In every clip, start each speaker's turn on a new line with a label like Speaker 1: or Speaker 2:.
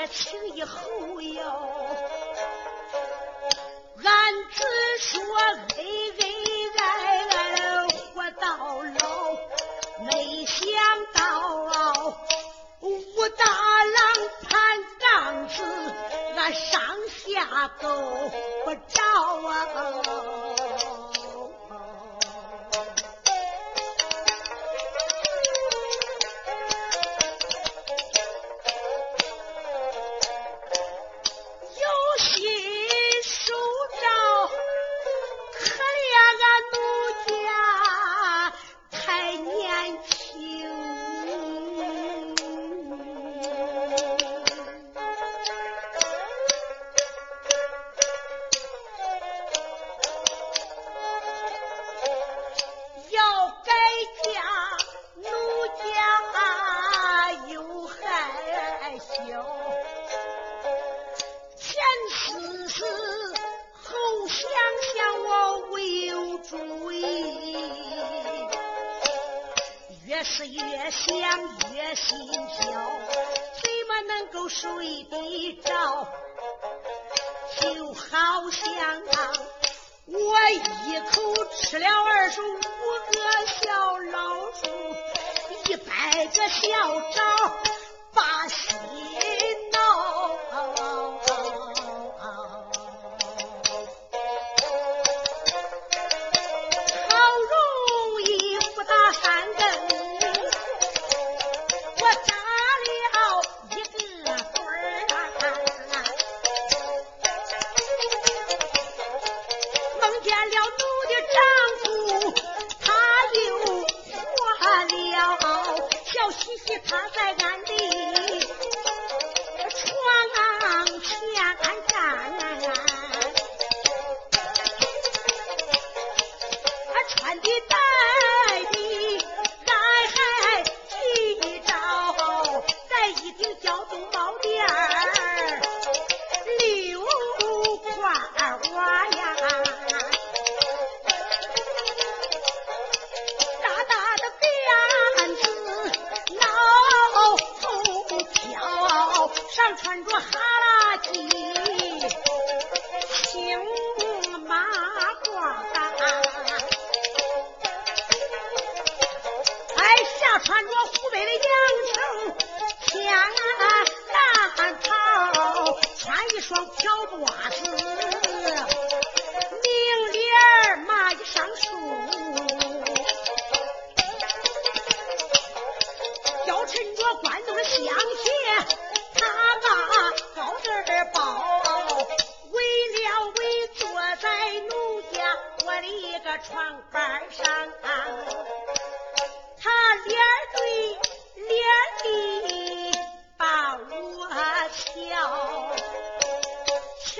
Speaker 1: 这情谊厚哟。俺只说恩恩爱爱活到老没想到武大郎攀杠子俺上下都不着啊。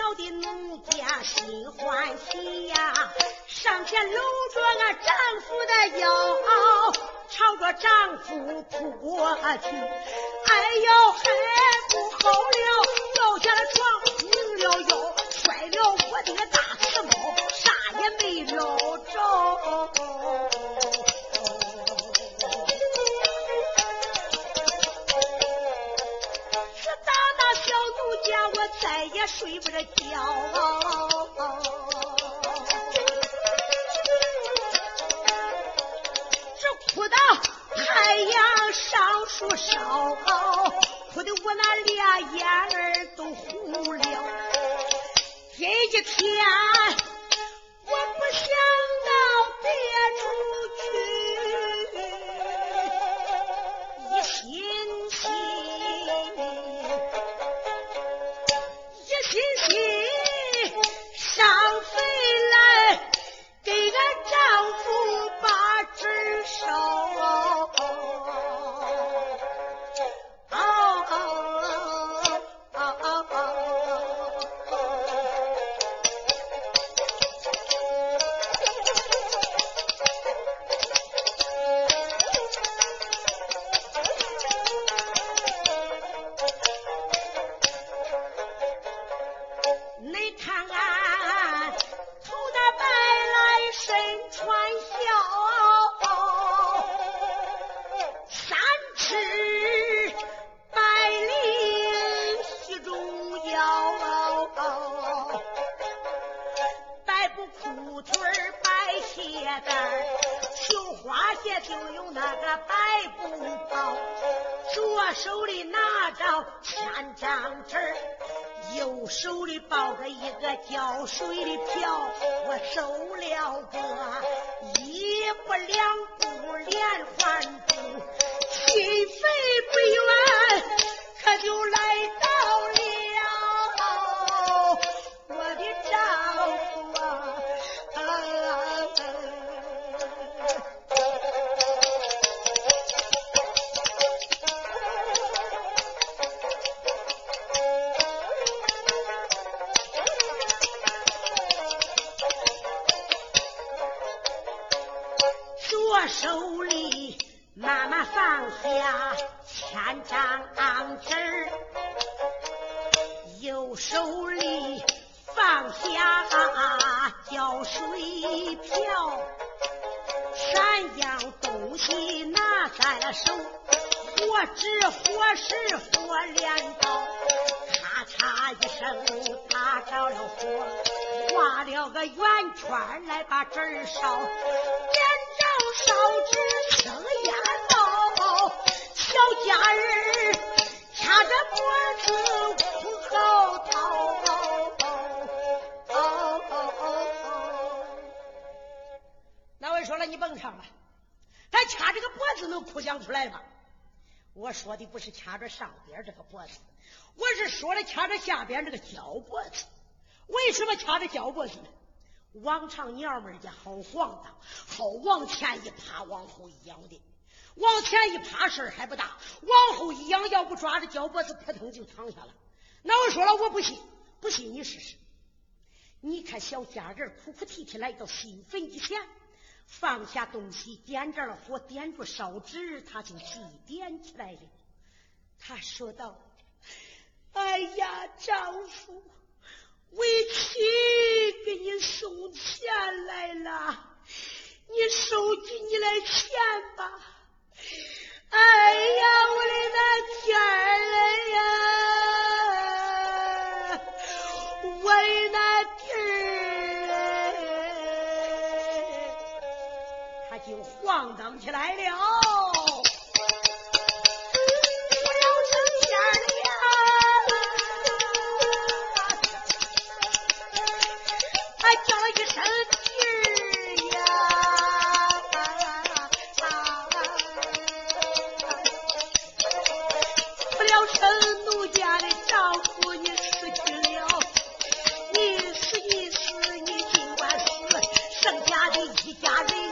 Speaker 1: 瞧的奴家心欢喜呀，上前搂着俺丈夫的腰，朝着丈夫扑过去，哎呦，还不好了，掉下了床，拧了腰，摔了我的大瓷猫，啥也没捞着。再也睡不着觉。这哭到太阳上树烧，哭的我那俩眼儿都红了。这一天我不想到别处手里抱着一个浇水的瓢，我收了个一步两步连环步，心肺不远，可就来手，火纸、火石、火镰刀，咔嚓一声打着了火，画了个圆圈来把纸烧，点着烧纸生烟冒，小家人掐着脖子哭嚎啕。那位说了，你甭唱了，子能哭讲出来吗？我说的不是掐着上边这个脖子，我是说的掐着下边这个脚脖子。为什么掐着脚脖子呢？往常娘们儿家好晃荡，好往前一趴，往后一仰的。往前一趴事儿还不大，往后一仰，要不抓着脚脖子，扑腾就躺下了。那我说了，我不信，不信你试试。你看小家人哭哭啼啼来到新坟以前，放下东西，点着了火，点着烧纸，他就祭奠起来了。他说道：“哎呀，丈夫。”为妻给你送钱来了，你收起你的家人。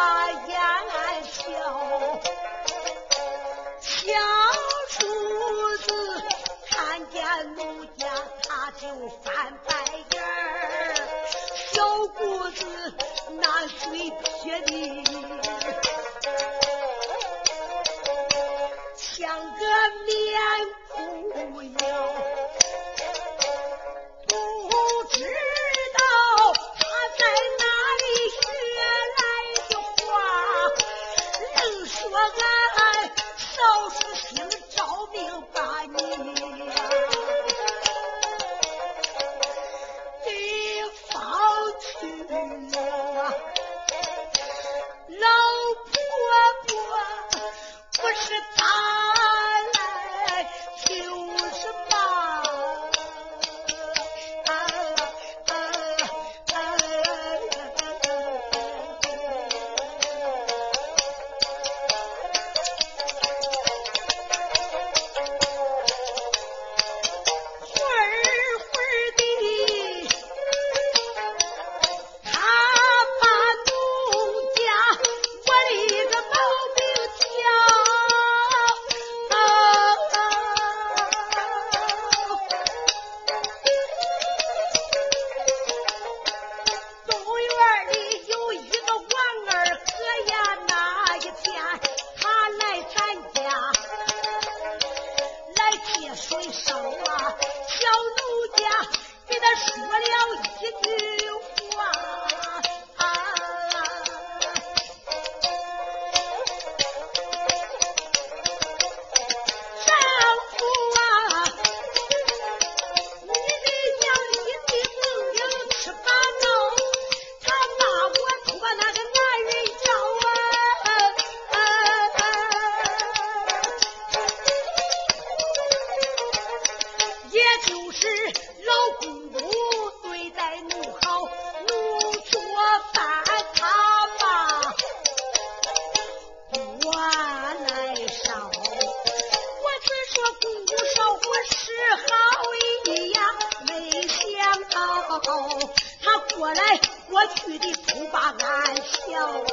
Speaker 1: 他也。Ah! 说了。来，我去的不把俺笑。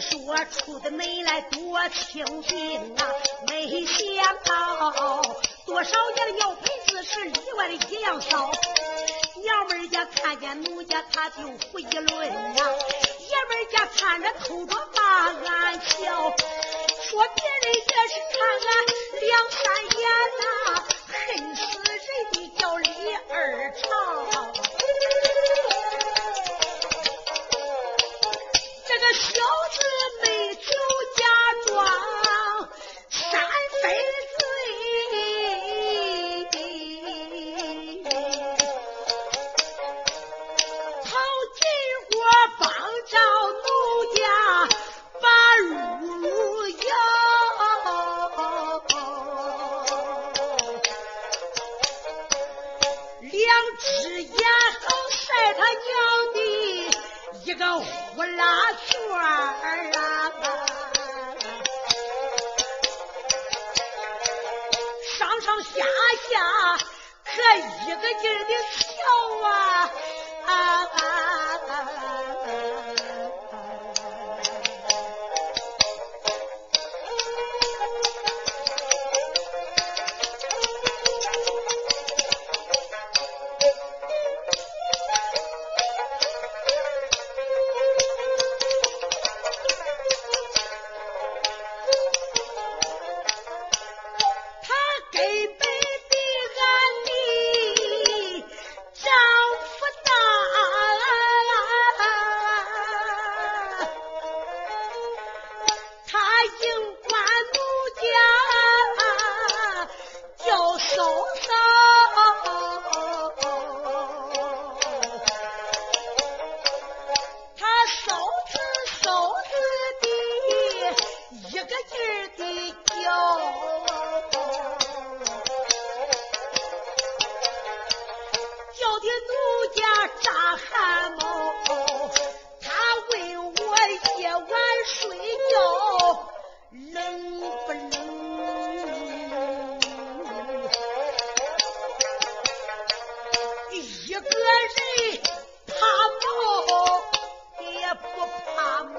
Speaker 1: 是说出的没来多清静啊，没想到多少爷的要配子是里外的一样少。娘们家看见奴家，他就胡议论啊。爷们家看着偷着把俺笑，说别人也是看俺两三眼呐、啊，恨死人的叫李二朝。小姊妹。一个人怕猫，也不怕猫。